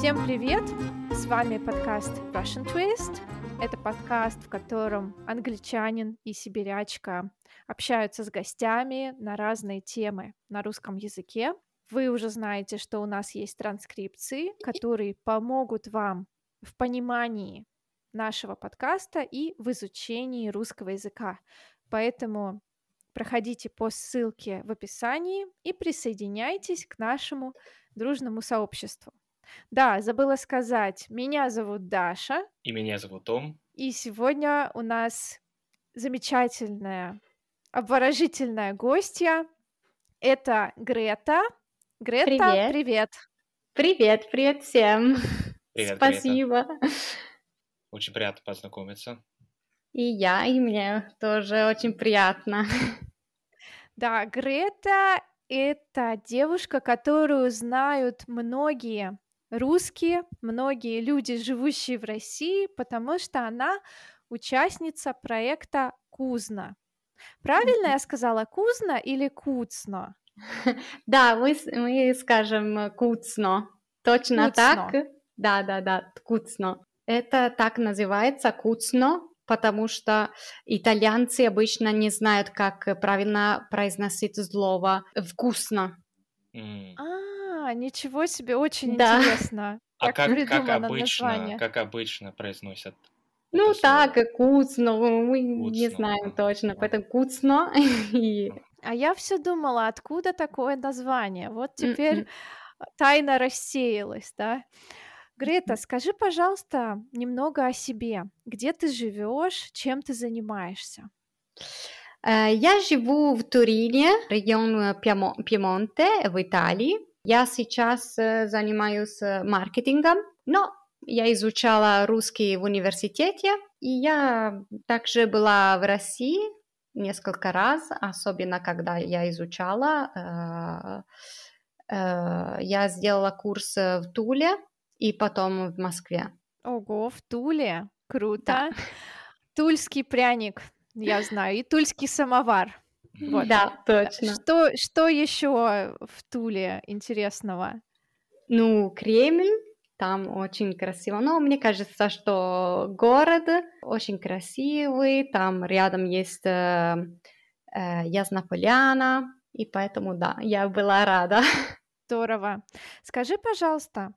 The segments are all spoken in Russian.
Всем привет! С вами подкаст Russian Twist. Это подкаст, в котором англичанин и сибирячка общаются с гостями на разные темы на русском языке. Вы уже знаете, что у нас есть транскрипции, которые помогут вам в понимании нашего подкаста и в изучении русского языка. Поэтому проходите по ссылке в описании и присоединяйтесь к нашему дружному сообществу. Да, забыла сказать, меня зовут Даша. И меня зовут Том. И сегодня у нас замечательная, обворожительная гостья. Это Грета. Грета, привет. Привет, привет, привет всем. Привет, Спасибо. Грета. Очень приятно познакомиться. И я, и мне тоже очень приятно. Да, Грета — это девушка, которую знают многие русские, многие люди, живущие в России, потому что она участница проекта Кузна. Правильно я сказала Кузна или Куцно? Да, мы, мы скажем Куцно. Точно Куцно. так? Да, да, да, Куцно. Это так называется Куцно, потому что итальянцы обычно не знают, как правильно произносить слово «вкусно». Mm. А, ничего себе, очень да. интересно. А как, как, обычно, название. как обычно произносят? Ну так, куцно, мы куцно. не знаем точно, поэтому куцно. А я все думала, откуда такое название. Вот теперь тайна рассеялась, да? Грета, скажи, пожалуйста, немного о себе. Где ты живешь, чем ты занимаешься? Э, я живу в Турине, регион Пьемонте в Италии. Я сейчас э, занимаюсь э, маркетингом, но я изучала русский в университете, и я также была в России несколько раз, особенно когда я изучала. Я сделала курс в Туле, и потом в Москве. Ого, в Туле? Круто. Да. Тульский пряник, я знаю, и тульский самовар. Вот. Да, точно. Что, что еще в Туле интересного? Ну, Кремль, там очень красиво. Но мне кажется, что город очень красивый, там рядом есть э, э, Яснополяна, и поэтому, да, я была рада. Здорово. Скажи, пожалуйста,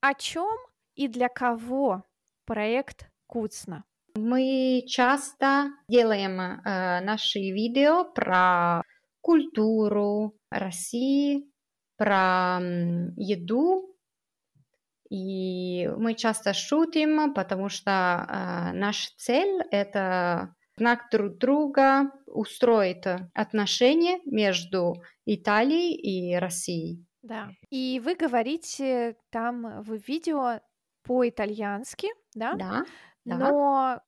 о чем и для кого проект Куцна? Мы часто делаем э, наши видео про культуру России, про еду, и мы часто шутим, потому что э, наша цель это знак друг друга устроить отношения между Италией и Россией. Да. И вы говорите там в видео по-итальянски, да? Да. Но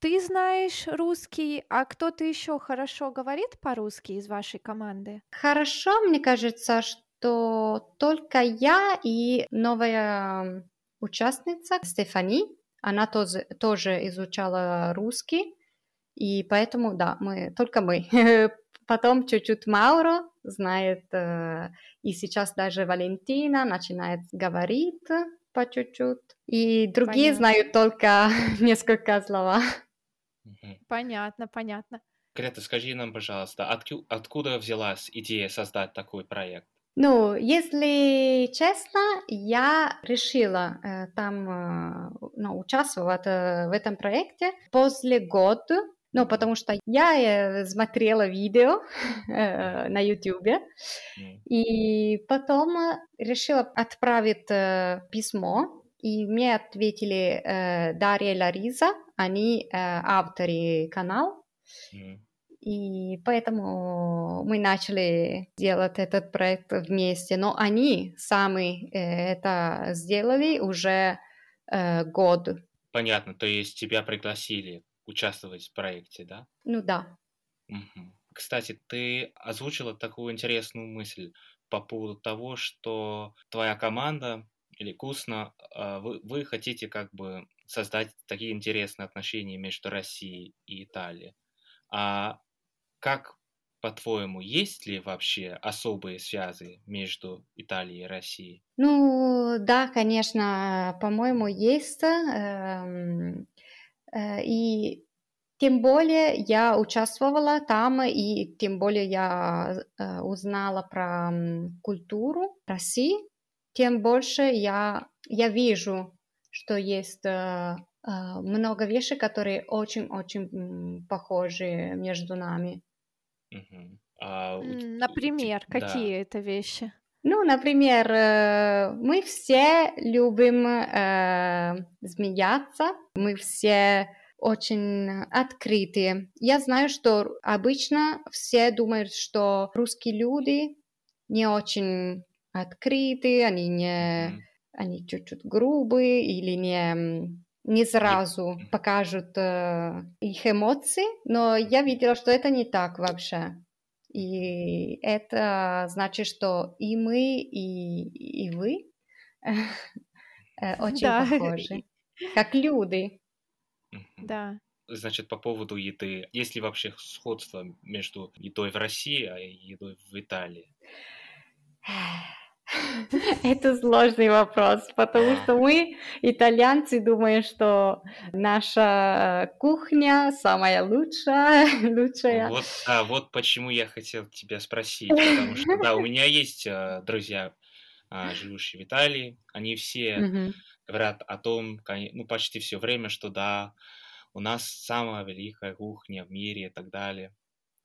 ты знаешь русский, а кто-то еще хорошо говорит по-русски из вашей команды? Хорошо, мне кажется, что только я и новая участница Стефани, она тоже, тоже изучала русский, и поэтому, да, мы только мы. Потом чуть-чуть Мауро знает, э, и сейчас даже Валентина начинает говорить по чуть-чуть, и другие понятно. знают только несколько слова. Понятно, понятно. Грета, скажи нам, пожалуйста, отку- откуда взялась идея создать такой проект? Ну, если честно, я решила э, там э, ну, участвовать э, в этом проекте после года ну, потому что я э, смотрела видео э, на YouTube, и потом решила отправить э, письмо, и мне ответили э, Дарья и Лариза, они э, авторы канала, и поэтому мы начали делать этот проект вместе. Но они сами э, это сделали уже э, год. Понятно, то есть тебя пригласили участвовать в проекте, да? Ну да. Угу. Кстати, ты озвучила такую интересную мысль по поводу того, что твоя команда или Кусно, а, вы, вы хотите как бы создать такие интересные отношения между Россией и Италией. А как по-твоему, есть ли вообще особые связи между Италией и Россией? Ну, да, конечно, по-моему, есть. Э, и тем более я участвовала там, и тем более я э, узнала про культуру России, тем больше я, я вижу, что есть э, много вещей, которые очень-очень похожи между нами. А Например, да. какие это вещи? Ну, например, э, мы все любим э, смеяться, мы все очень открытые. Я знаю, что обычно все думают, что русские люди не очень открытые, они не, они чуть-чуть грубые или не не сразу покажут э, их эмоции, но я видела, что это не так вообще. И это значит, что и мы, и, и вы э, очень Да. похожи, как люди. Да. Значит, по поводу еды. Есть ли вообще сходство между едой в России и едой в Италии? Это сложный вопрос, потому что мы, итальянцы, думаем, что наша кухня самая лучшая, лучшая. Вот, а, вот почему я хотел тебя спросить, потому что, да, у меня есть э, друзья, а, живущие в Италии, они все говорят о том, ну, почти все время, что да, у нас самая великая кухня в мире и так далее.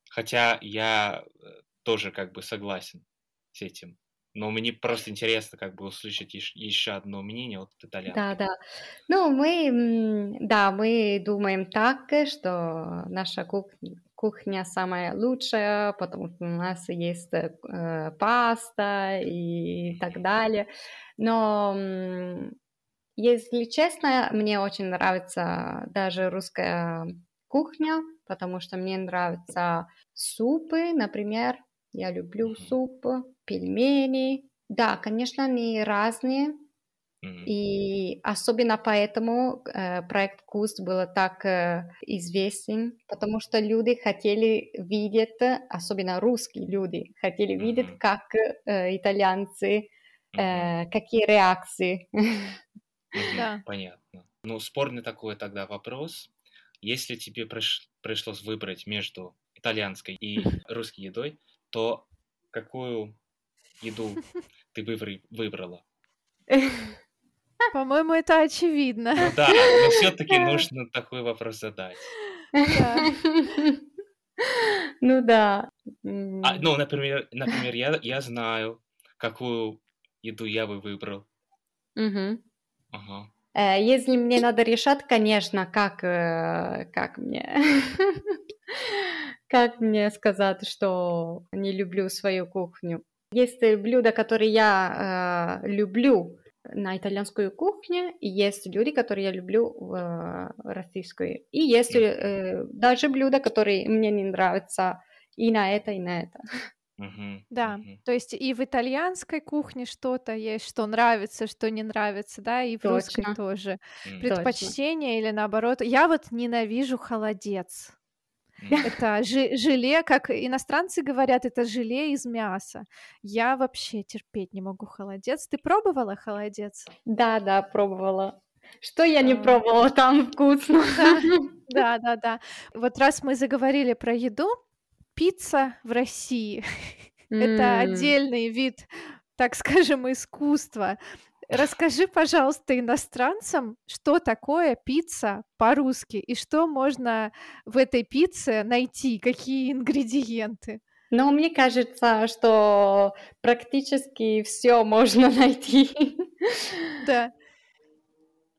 Хотя я э, тоже как бы согласен с этим. Но мне просто интересно как бы услышать еще одно мнение от итальянцев. Да, да. Ну, мы, да, мы думаем так, что наша кухня, кухня самая лучшая, потому что у нас есть э, паста и так далее. Но, если честно, мне очень нравится даже русская кухня, потому что мне нравятся супы, например. Я люблю суп, пельмени. Да, конечно, они разные, и особенно поэтому э, проект «Вкус» был так э, известен, потому что люди хотели видеть, особенно русские люди, хотели видеть, Мгм. как э, итальянцы, э, какие реакции. Мгм. Да. Понятно. Ну, спорный такой тогда вопрос. Если тебе приш- пришлось выбрать между итальянской и русской едой, то какую еду ты выбр- выбрала? По-моему, это очевидно. Ну да, но все-таки нужно такой вопрос задать. Да. Ну да. А, ну, например, например я, я знаю, какую еду я бы выбрал. мгм. Ага. Э, Если мне надо решать, конечно, как, э, как мне, как мне сказать, что не люблю свою кухню. Есть э, блюда, которые я э, люблю на итальянскую кухню, и есть люди, которые я люблю в э, российскую. И есть э, даже блюда, которые мне не нравятся и на это, и на это. Мгм, Да, мгм. то есть и в итальянской кухне что-то есть, что нравится, что не нравится, да, и в русской Точно. тоже. М, Точно. Предпочтение или наоборот. Я вот ненавижу холодец. Это желе, как иностранцы говорят, это желе из мяса. Я вообще терпеть не могу холодец. Ты пробовала холодец? Да, да, пробовала. Что я не пробовала, там вкусно. Да, да, да, да. Вот раз мы заговорили про еду, пицца в России это отдельный вид, так скажем, искусства. Расскажи, пожалуйста, иностранцам, что такое пицца по-русски и что можно в этой пицце найти, какие ингредиенты. Но мне кажется, что практически все можно найти. Да,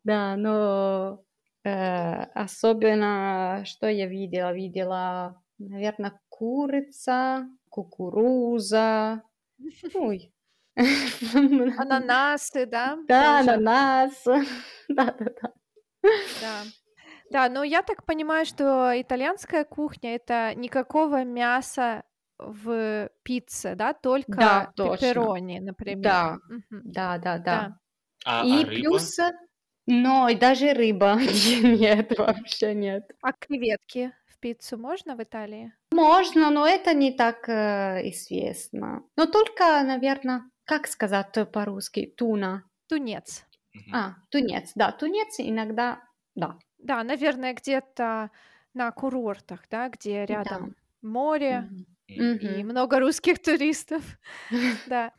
Да, но э, особенно, что я видела? Видела, наверное, курица, кукуруза. Ой. ананасы, да? Да, тоже. ананас. Да, да, да. Да. Да, но я так понимаю, что итальянская кухня это никакого мяса в пицце, да, только Да, точно. пепперони, например. Да, да, да, Да. да. А, И а рыба? плюс, но и даже рыба нет, вообще нет. А креветки в в пиццу можно в Италии? Можно, но это не так э, известно. Но только, наверное, как сказать по-русски, туна. Тунец. А, тунец, да, тунец иногда, да. Да, наверное, где-то на курортах, да, где рядом море Мгм. и Мгм. много русских туристов. Да.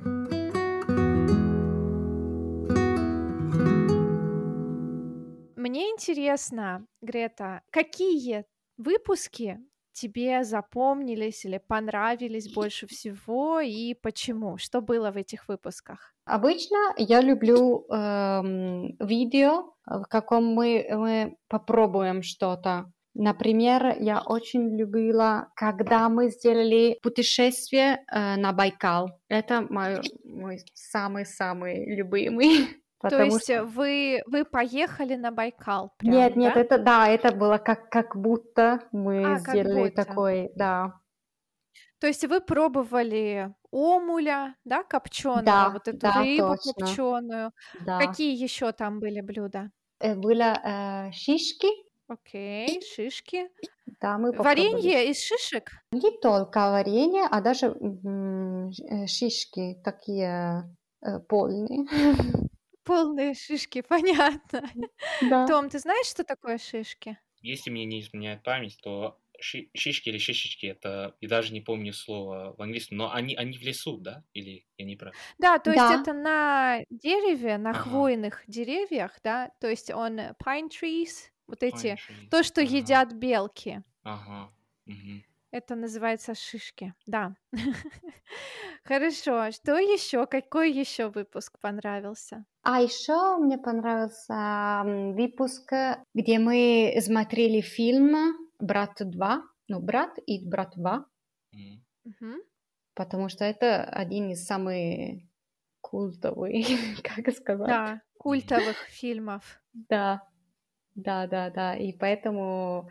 Мне интересно, Грета, какие выпуски тебе запомнились или понравились больше всего и почему? Что было в этих выпусках? Обычно я люблю эм, видео, в каком мы, мы попробуем что-то. Например, я очень любила, когда мы сделали путешествие э, на Байкал. Это мой, мой самый-самый любимый. То потому есть что- э, вы, вы поехали на Байкал? прям, Нет, нет, да? это да, это было как, как будто мы А, сделали будто. такой, да. То есть вы пробовали омуля, да, копченого, Да, вот эту да, рыбу точно. копченую. Да. Какие еще там были блюда? Э, Было э, шишки, Окей, шишки. да, мы. Варенье из шишек? Не только варенье, а даже э, шишки такие э, полные. Полные шишки, понятно. Да. Том, ты знаешь, что такое шишки? Если мне не изменяет память, то ши- шишки или шишечки это, я даже не помню слово в английском, но они, они в лесу, да? Или я не прав? Да, то есть Да. это на дереве, на Ага. хвойных деревьях, да, то есть он э, pine trees, вот эти, Pine trees. то, что Ага, едят белки. Ага. мгм. Это называется шишки, да. Хорошо, что еще? Какой еще выпуск понравился? А еще мне понравился выпуск, где мы смотрели фильм «Брат 2», ну, «Брат» и «Брат 2», М. Мгм. потому что это один из самых культовых, как сказать. Да, культовых фильмов. Да, да, да, да. И поэтому,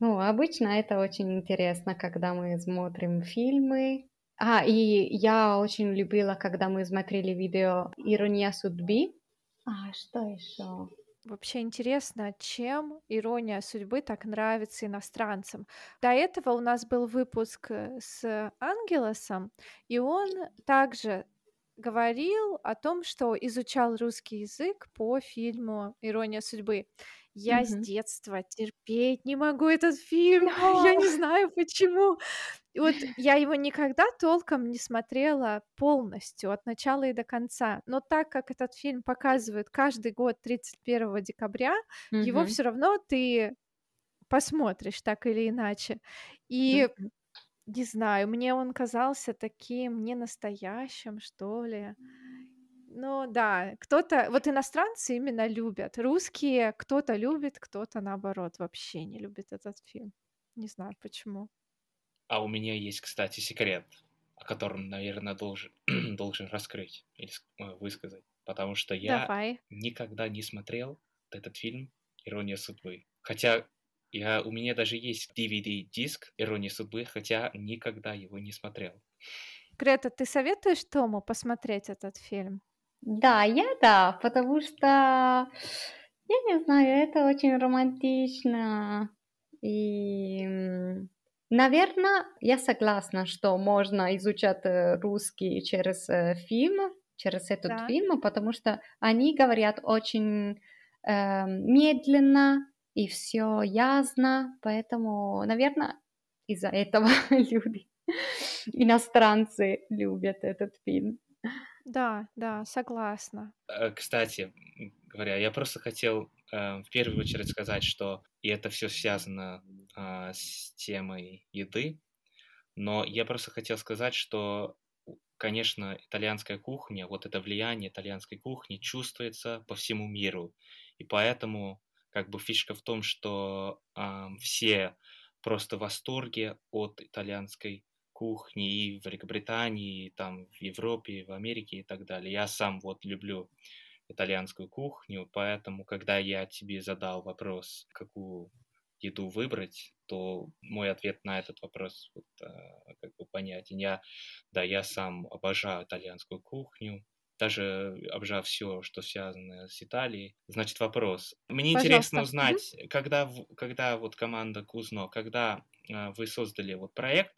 ну, обычно это очень интересно, когда мы смотрим фильмы. А, и я очень любила, когда мы смотрели видео «Ирония судьбы». А, что еще? Вообще интересно, чем ирония судьбы так нравится иностранцам. До этого у нас был выпуск э, с Ангелосом, и он также говорил о том, что изучал русский язык по фильму «Ирония судьбы». Я с Мгм. детства терпеть не могу этот фильм. Я не знаю почему. И вот я его никогда толком не смотрела полностью, от начала и до конца. Но так как этот фильм показывают каждый год 31 декабря, его Мгм. все равно ты посмотришь так или иначе. И Мгм. не знаю, мне он казался таким ненастоящим, что ли. Ну да, кто-то, вот иностранцы именно любят, русские кто-то любит, кто-то наоборот вообще не любит этот фильм. Не знаю почему. А у меня есть, кстати, секрет, о котором, наверное, должен, должен раскрыть или э, высказать. Потому что я Давай. никогда не смотрел этот фильм «Ирония судьбы». Хотя я, у меня даже есть DVD-диск «Ирония судьбы», хотя никогда его не смотрел. Грета, ты советуешь Тому посмотреть этот фильм? Да, я да, потому что, я не знаю, это очень романтично. И, наверное, я согласна, что можно изучать э, русский через э, фильм, через этот Да. фильм, потому что они говорят очень э, медленно и все ясно, поэтому, наверное, из-за этого люди, иностранцы, любят этот фильм. Да, да, согласна. Э, Кстати, говоря, я просто хотел э, в первую очередь сказать, что и это все связано а, с темой еды, но я просто хотел сказать, что, конечно, итальянская кухня, вот это влияние итальянской кухни чувствуется по всему миру, и поэтому как бы фишка в том, что ам, все просто в восторге от итальянской кухни и в Великобритании, и там в Европе, и в Америке и так далее. Я сам вот люблю итальянскую кухню, поэтому, когда я тебе задал вопрос, какую еду выбрать, то мой ответ на этот вопрос вот, а, как бы понятен. Я, да, я сам обожаю итальянскую кухню, даже обжав все, что связано с Италией. Значит, вопрос. Мне Пожалуйста. интересно узнать, mm-hmm. когда, когда вот команда Кузно, когда э, вы создали вот проект,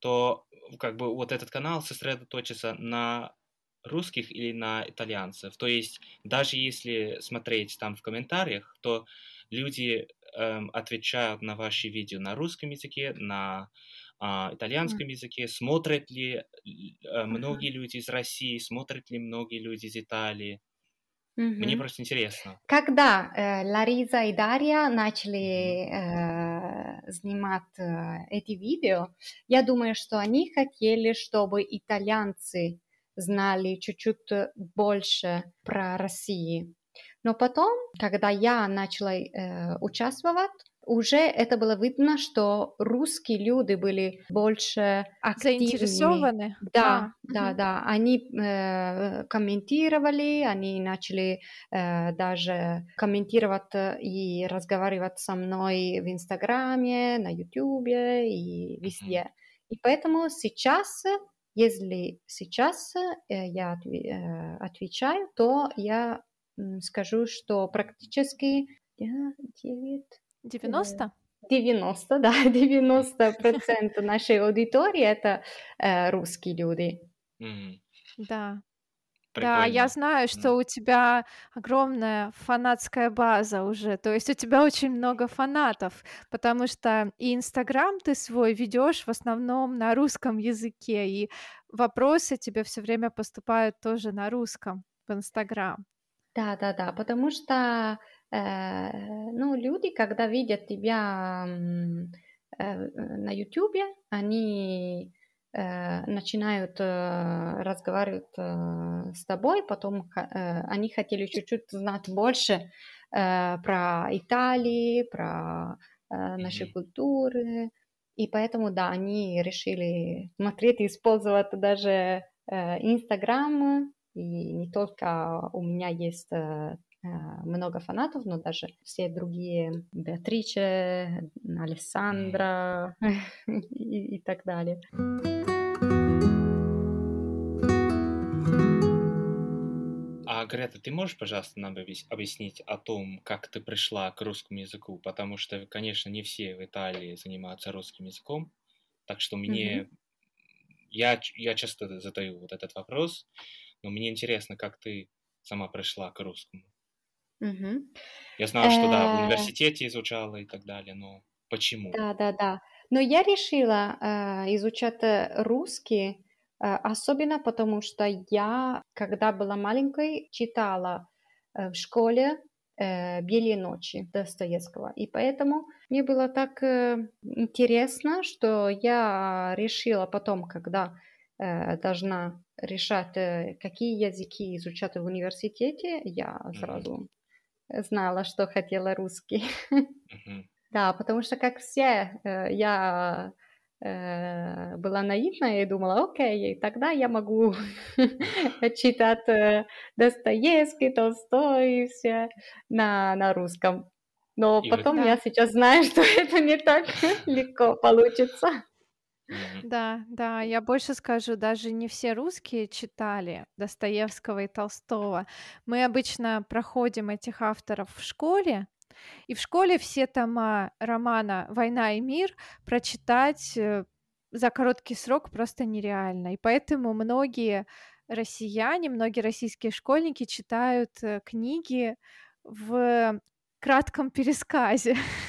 то как бы вот этот канал сосредоточится на русских или на итальянцев. То есть даже если смотреть там в комментариях, то люди эм, отвечают на ваши видео на русском языке, на э, итальянском mm. языке, смотрят ли э, многие mm-hmm. люди из России, смотрят ли многие люди из Италии. Mm-hmm. Мне просто интересно. Когда э, Лариза и Дарья начали э, снимать э, эти видео, я думаю, что они хотели, чтобы итальянцы знали чуть-чуть больше про Россию. Но потом, когда я начала э, участвовать, уже это было видно, что русские люди были больше активны. Заинтересованы? Да, а, да, угу. да. Они э, комментировали, они начали э, даже комментировать и разговаривать со мной в Инстаграме, на Ютубе и везде. И поэтому сейчас если сейчас э, я э, отвечаю, то я скажу, что практически 9... 90? 90, да, 90 процентов нашей аудитории это э, русские люди. Mm. Да, да, я знаю, что у тебя огромная фанатская база уже, то есть у тебя очень много фанатов, потому что и Инстаграм ты свой ведешь в основном на русском языке, и вопросы тебе все время поступают тоже на русском в Инстаграм. Да, да, да, потому что, э, ну, люди, когда видят тебя э, на Ютубе, они начинают э, разговаривать э, с тобой, потом э, они хотели чуть-чуть знать больше э, про Италию, про э, наши mm-hmm. культуры, и поэтому, да, они решили смотреть и использовать даже Инстаграм, э, и не только у меня есть э, э, много фанатов, но даже все другие, Беатриче, Алессандра и, и так далее. Грета, ты можешь, пожалуйста, нам объяснить о том, как ты пришла к русскому языку? Потому что, конечно, не все в Италии занимаются русским языком, так что мне... Mm-hmm. Я, я часто задаю вот этот вопрос, но мне интересно, как ты сама пришла к русскому. Mm-hmm. Я знала, что да, в э. университете изучала и так далее, но почему? Да, да, да. Но я решила э, изучать русский Э, особенно потому, что я, когда была маленькой, читала э, в школе э, «Белые ночи» Достоевского. И поэтому мне было так интересно, что я решила потом, когда должна решать, какие языки изучать в университете, я сразу знала, что хотела русский. Да, потому что, как все, я Э, была наивная и думала, окей, тогда я могу читать э, Достоевский, Толстой и все на, на русском. Но и потом да. я сейчас знаю, что это не так легко получится. Да, да, я больше скажу, даже не все русские читали Достоевского и Толстого. Мы обычно проходим этих авторов в школе, и в школе все тома романа «Война и мир» прочитать э, за короткий срок просто нереально. И поэтому многие россияне, многие российские школьники читают э, книги в кратком пересказе.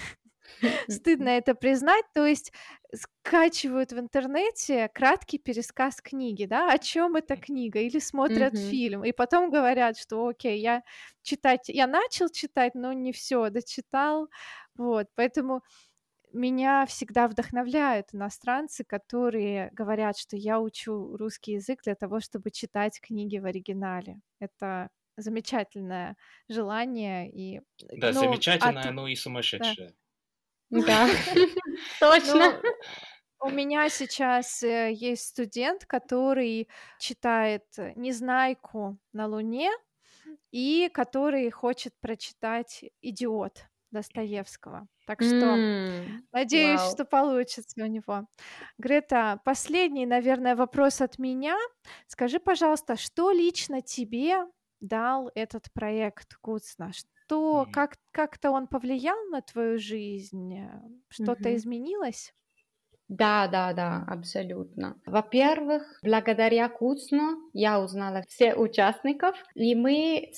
Стыдно это признать, то есть скачивают в интернете краткий пересказ книги, да, о чем эта книга, или смотрят mm-hmm. фильм, и потом говорят, что окей, я читать, я начал читать, но не все дочитал, вот, поэтому меня всегда вдохновляют иностранцы, которые говорят, что я учу русский язык для того, чтобы читать книги в оригинале. Это замечательное желание и да ну, замечательное, от... ну и сумасшедшее. Да, точно. Ну, у меня сейчас э, есть студент, который читает «Незнайку на Луне» и который хочет прочитать «Идиот» Достоевского. Так что М, надеюсь, Вау. что получится у него. Грета, последний, наверное, вопрос от меня. Скажи, пожалуйста, что лично тебе дал этот проект Куцна? Что, Мгм. как, как-то он повлиял на твою жизнь? Э, Что-то Мгм. изменилось? Да, да, да, абсолютно. Во-первых, благодаря Куцну я узнала все участников, и мы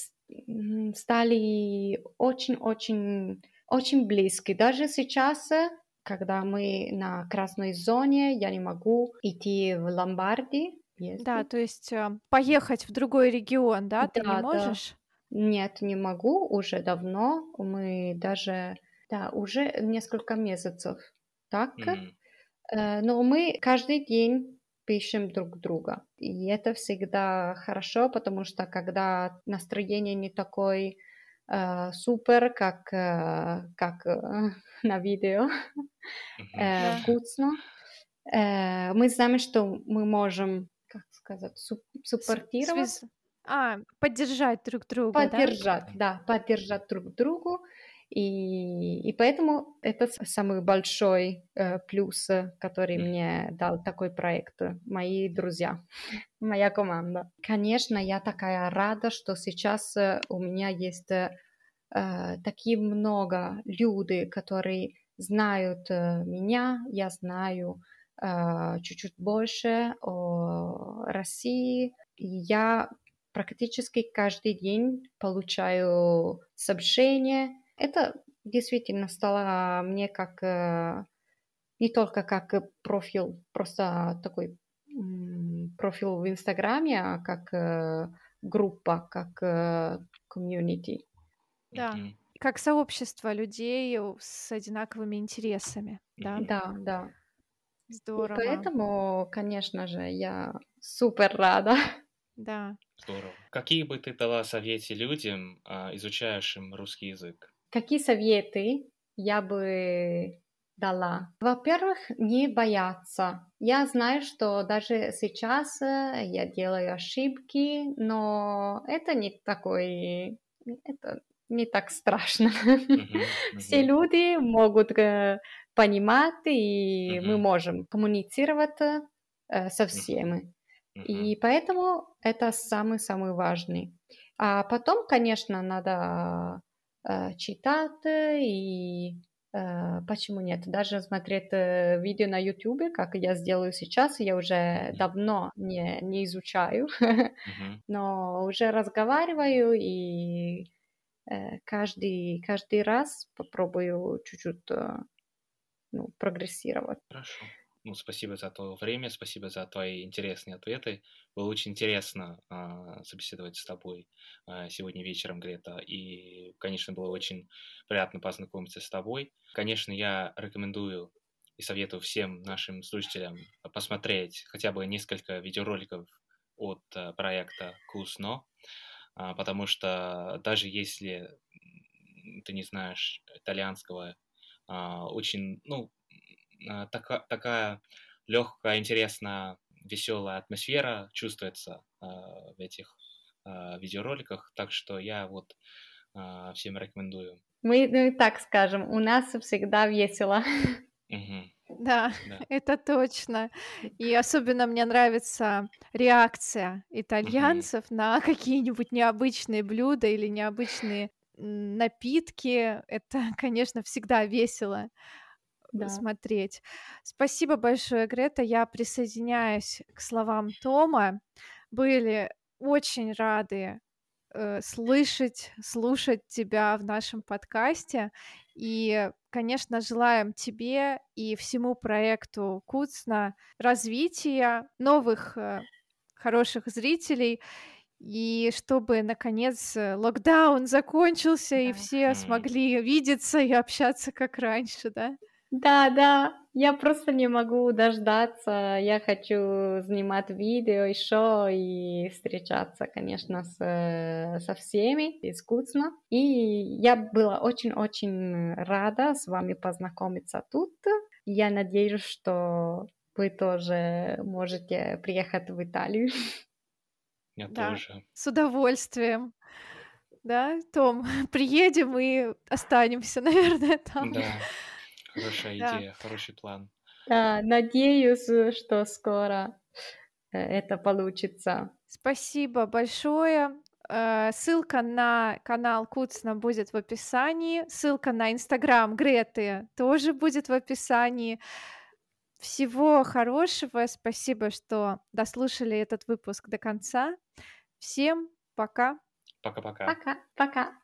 стали очень-очень очень близки. Даже сейчас, э, когда мы на красной зоне, я не могу идти в Ломбарди, Да, ездить. то есть э, поехать в другой регион, да, ты не Да, да. можешь? Нет, не могу, уже давно. Мы даже, да, уже несколько месяцев так. Э, Но мы каждый день пишем друг друга. И это всегда хорошо, потому что когда настроение не такой э, супер, как, э, как э, на видео, Мгм. э, Да. вкусно, э, мы знаем, что мы можем, сказать, суппортировать, связ- А, поддержать друг друга, да? поддержать, да, поддержать друг другу. И, и поэтому это самый большой э, плюс, э, который мне дал такой проект, э, мои друзья, моя команда. Конечно, я такая рада, что сейчас э, у меня есть э, такие много людей, которые знают меня, я знаю чуть-чуть больше о России. И я практически каждый день получаю сообщения. Это действительно стало мне как э, не только как э, профиль, просто такой профиль в Инстаграме, а как э, группа, как э, комьюнити. Да. Как сообщество людей с одинаковыми интересами, да? Мгм. Да, да. И Здорово, поэтому, конечно же, я супер рада. да. Здорово. Какие бы ты дала советы людям, а, изучающим русский язык? Какие советы я бы дала? Во-первых, не бояться. Я знаю, что даже сейчас э, я делаю ошибки, но это не такой, это не так страшно. Все люди могут э, понимать, и мы можем коммуницировать э, со всеми. И поэтому это самый-самый важный. А потом, конечно, надо э, читать и почему нет, даже смотреть видео на YouTube, как я сделаю сейчас, я уже давно не, не изучаю, Мгм. но уже разговариваю и каждый, каждый раз попробую чуть-чуть э, ну, прогрессировать. Хорошо. Ну, спасибо за твое время, спасибо за твои интересные ответы. Было очень интересно а, собеседовать с тобой а, сегодня вечером, Грета. И, конечно, было очень приятно познакомиться с тобой. Конечно, я рекомендую и советую всем нашим слушателям посмотреть хотя бы несколько видеороликов от а, проекта Кусно, а, потому что даже если ты не знаешь итальянского, а, очень, ну, а, така- такая легкая, интересная, веселая атмосфера чувствуется а, в этих а, видеороликах, так что я вот а, всем рекомендую. Мы ну, так скажем, у нас всегда весело. Да, Да. это точно. И особенно мне нравится реакция итальянцев на какие-нибудь необычные блюда или необычные напитки. Это, конечно, всегда весело Да. смотреть. Спасибо большое, Грета. Я присоединяюсь к словам Тома. Были очень рады э, слышать, слушать тебя в нашем подкасте. И, конечно, желаем тебе и всему проекту Куцна развития, новых э, хороших зрителей, и чтобы, наконец, э, локдаун закончился, и Да. все М. смогли видеться и общаться как раньше, да? Да, да, я просто не могу дождаться. Я хочу снимать видео еще и встречаться, конечно, с, э, со всеми искусно. И я была очень-очень рада с вами познакомиться тут. Я надеюсь, что вы тоже можете приехать в Италию. Я Да. тоже. С удовольствием. да, Том? Приедем и останемся, наверное, там. Да, хорошая Да. идея, хороший план. Да, надеюсь, что скоро э, это получится. Спасибо большое. Э, Ссылка на канал Куцна будет в описании. Ссылка на инстаграм Греты тоже будет в описании. Всего хорошего. Спасибо, что дослушали этот выпуск до конца. Всем пока. Пока-пока. Пока, пока.